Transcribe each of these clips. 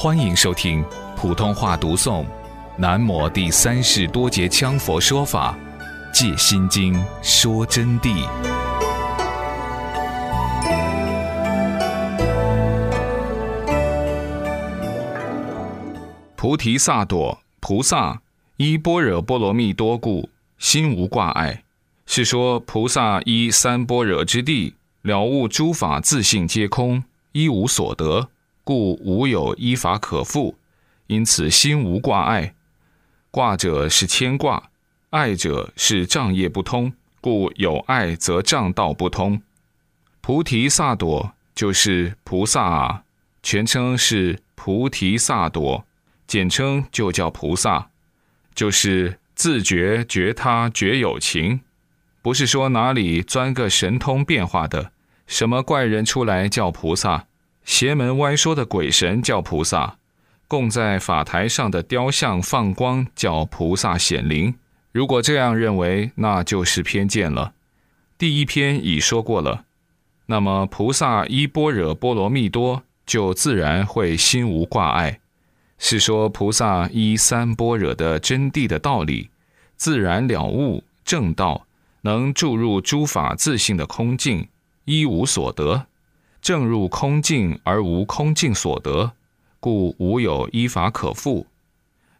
欢迎收听普通话读诵《南摩第三世多杰羌佛说法·借心经说真谛》。菩提萨埵菩萨依般若波罗蜜多故，心无挂碍。是说菩萨依三般若之地，了悟诸法自性皆空，一无所得。故无有依法可复，因此心无挂碍。挂者是牵挂，爱者是障业不通，故有爱则障道不通。菩提萨埵就是菩萨啊，全称是菩提萨埵，简称就叫菩萨，就是自觉觉他觉有情，不是说哪里钻个神通变化的，什么怪人出来叫菩萨。邪门歪说的鬼神叫菩萨，供在法台上的雕像放光叫菩萨显灵。如果这样认为，那就是偏见了。第一篇已说过了，那么菩萨依般若波罗蜜多，就自然会心无挂碍。是说菩萨依三般若的真谛的道理，自然了悟正道，能注入诸法自性的空境，一无所得。正入空境而无空境所得，故无有依法可复。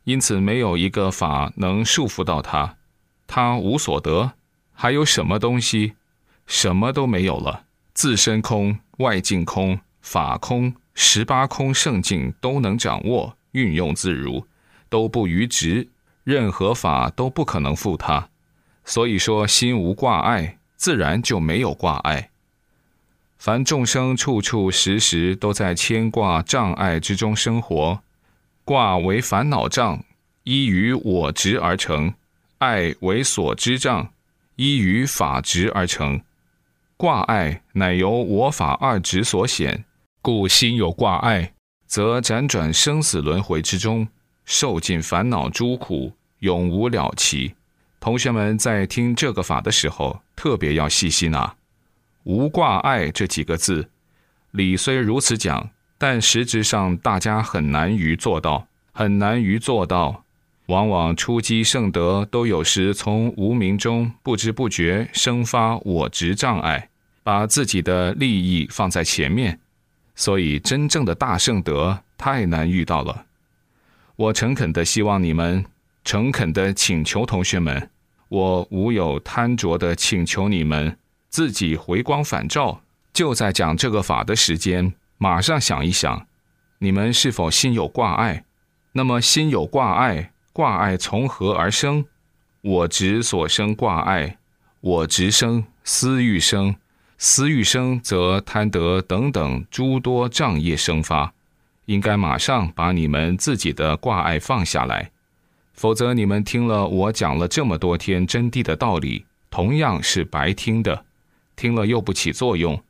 因此，没有一个法能束缚到他，他无所得，还有什么东西？什么都没有了。自身空、外境空、法空、十八空圣境都能掌握、运用自如，都不逾执，任何法都不可能负他。所以说，心无挂碍，自然就没有挂碍。凡众生处处时时都在牵挂障碍之中生活，挂为烦恼障，依于我执而成；爱为所知障，依于法执而成。挂碍乃由我法二执所显，故心有挂碍，则辗转生死轮回之中，受尽烦恼诸苦，永无了期。同学们在听这个法的时候，特别要细心啊！无挂碍这几个字，理虽如此讲，但实质上大家很难于做到，很难于做到。往往初积圣德，都有时从无名中不知不觉生发我执障碍，把自己的利益放在前面，所以真正的大圣德太难遇到了。我诚恳的希望你们，诚恳的请求同学们，我无有贪着的请求你们。自己回光返照，就在讲这个法的时间，马上想一想，你们是否心有挂碍？那么心有挂碍，挂碍从何而生？我执所生挂碍，我执生，私欲生，私欲生则贪得等等诸多障业生发。应该马上把你们自己的挂碍放下来，否则你们听了我讲了这么多天真谛的道理，同样是白听的。听了又不起作用，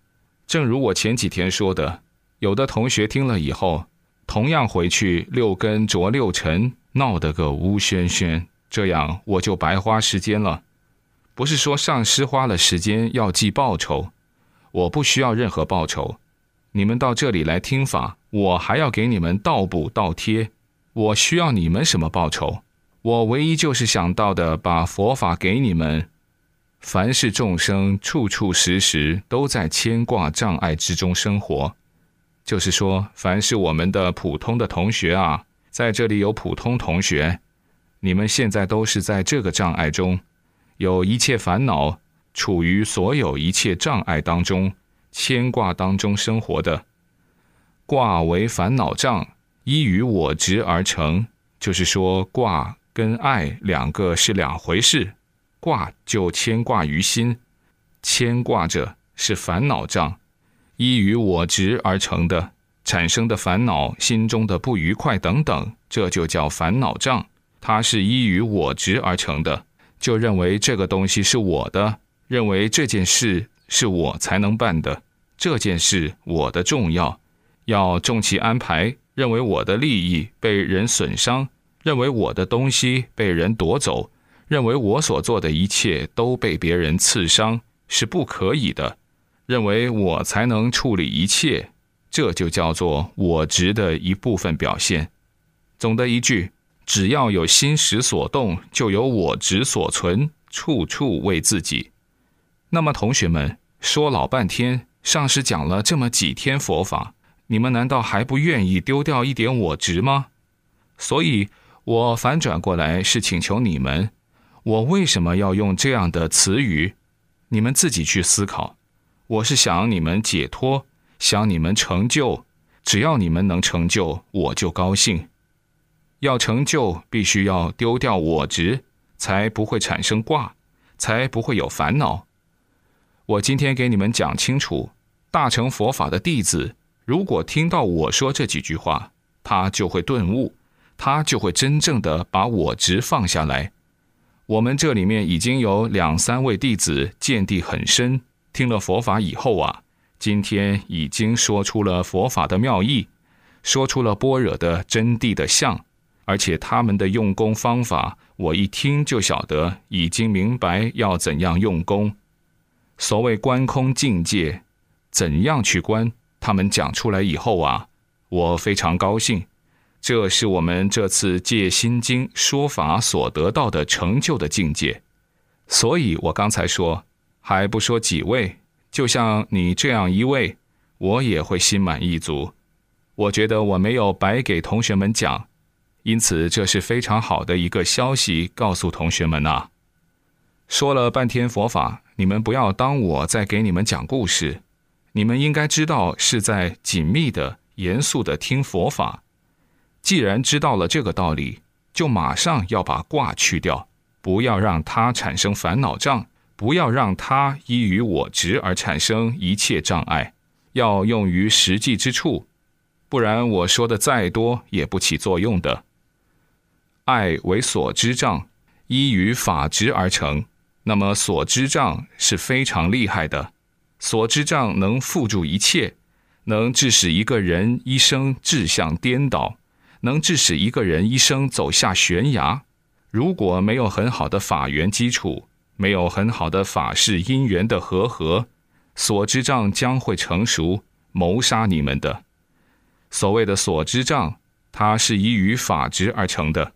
正如我前几天说的，有的同学听了以后，同样回去六根着六尘，闹得个乌喧喧，这样我就白花时间了。不是说上师花了时间要记报酬，我不需要任何报酬。你们到这里来听法，我还要给你们倒补倒贴，我需要你们什么报酬？我唯一就是想到的，把佛法给你们。凡是众生，处处时时都在牵挂障碍之中生活。就是说，凡是我们的普通的同学啊，在这里有普通同学，你们现在都是在这个障碍中，有一切烦恼，处于所有一切障碍当中、牵挂当中生活的。挂为烦恼障，依于我执而成。就是说，挂跟爱两个是两回事。挂就牵挂于心，牵挂着是烦恼障，依于我执而成的产生的烦恼，心中的不愉快等等，这就叫烦恼障。它是依于我执而成的，就认为这个东西是我的，认为这件事是我才能办的，这件事我的重要，要重其安排，认为我的利益被人损伤，认为我的东西被人夺走。认为我所做的一切都被别人刺伤是不可以的，认为我才能处理一切，这就叫做我执的一部分表现。总的一句，只要有心识所动，就有我执所存，处处为自己。那么，同学们说老半天，上师讲了这么几天佛法，你们难道还不愿意丢掉一点我执吗？所以，我反转过来是请求你们，我为什么要用这样的词语？你们自己去思考。我是想你们解脱，想你们成就。只要你们能成就，我就高兴。要成就，必须要丢掉我执，才不会产生挂，才不会有烦恼。我今天给你们讲清楚，大乘佛法的弟子，如果听到我说这几句话，他就会顿悟，他就会真正的把我执放下来。我们这里面已经有两三位弟子见地很深。听了佛法以后啊，今天已经说出了佛法的妙义，说出了般若的真谛的相，而且他们的用功方法，我一听就晓得，已经明白要怎样用功。所谓观空境界，怎样去观？他们讲出来以后啊，我非常高兴。这是我们这次借心经说法所得到的成就的境界。所以我刚才说。还不说几位，就像你这样一位，我也会心满意足。我觉得我没有白给同学们讲，因此这是非常好的一个消息，告诉同学们呐。说了半天佛法，你们不要当我在给你们讲故事，你们应该知道是在紧密的、严肃的听佛法。既然知道了这个道理，就马上要把挂去掉，不要让它产生烦恼障。不要让它依于我执而产生一切障碍，要用于实际之处，不然我说的再多也不起作用的。爱为所知障，依于法执而成。那么所知障是非常厉害的，所知障能缚住一切，能致使一个人一生志向颠倒，能致使一个人一生走下悬崖。如果没有很好的法源基础，没有很好的法事因缘的和合，所知障将会成熟，谋杀你们的。所谓的所知障，它是依于法执而成的，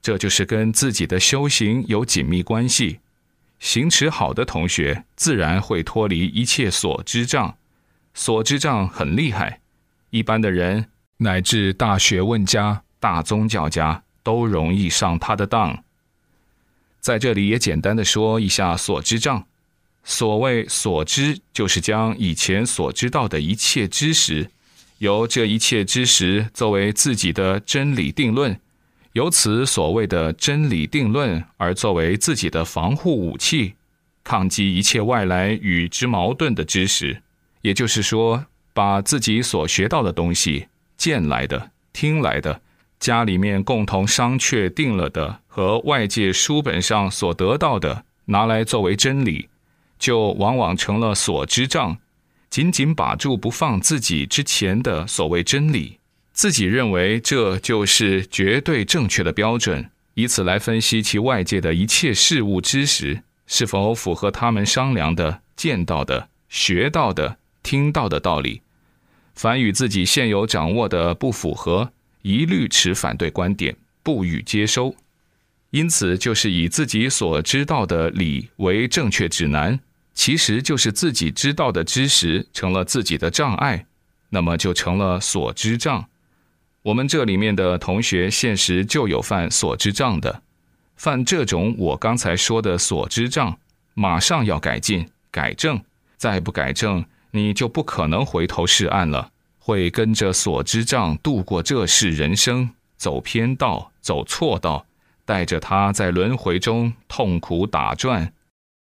这就是跟自己的修行有紧密关系。行持好的同学，自然会脱离一切所知障。所知障很厉害，一般的人乃至大学问家、大宗教家都容易上他的当。在这里也简单的说一下所知障。所谓所知，就是将以前所知道的一切知识，由这一切知识作为自己的真理定论，由此所谓的真理定论而作为自己的防护武器，抗击一切外来与之矛盾的知识。也就是说，把自己所学到的东西，见来的、听来的。家里面共同商确定了的和外界书本上所得到的拿来作为真理，就往往成了所知障，紧紧把住不放自己之前的所谓真理，自己认为这就是绝对正确的标准，以此来分析其外界的一切事物知识是否符合他们商量的、见到的、学到的、听到的道理，凡与自己现有掌握的不符合。一律持反对观点，不予接收。因此，就是以自己所知道的理为正确指南，其实就是自己知道的知识成了自己的障碍，那么就成了所知障。我们这里面的同学，现实就有犯所知障的，犯这种我刚才说的所知障，马上要改进、改正，再不改正，你就不可能回头是岸了。会跟着所知障度过这世人生，走偏道，走错道，带着他在轮回中痛苦打转，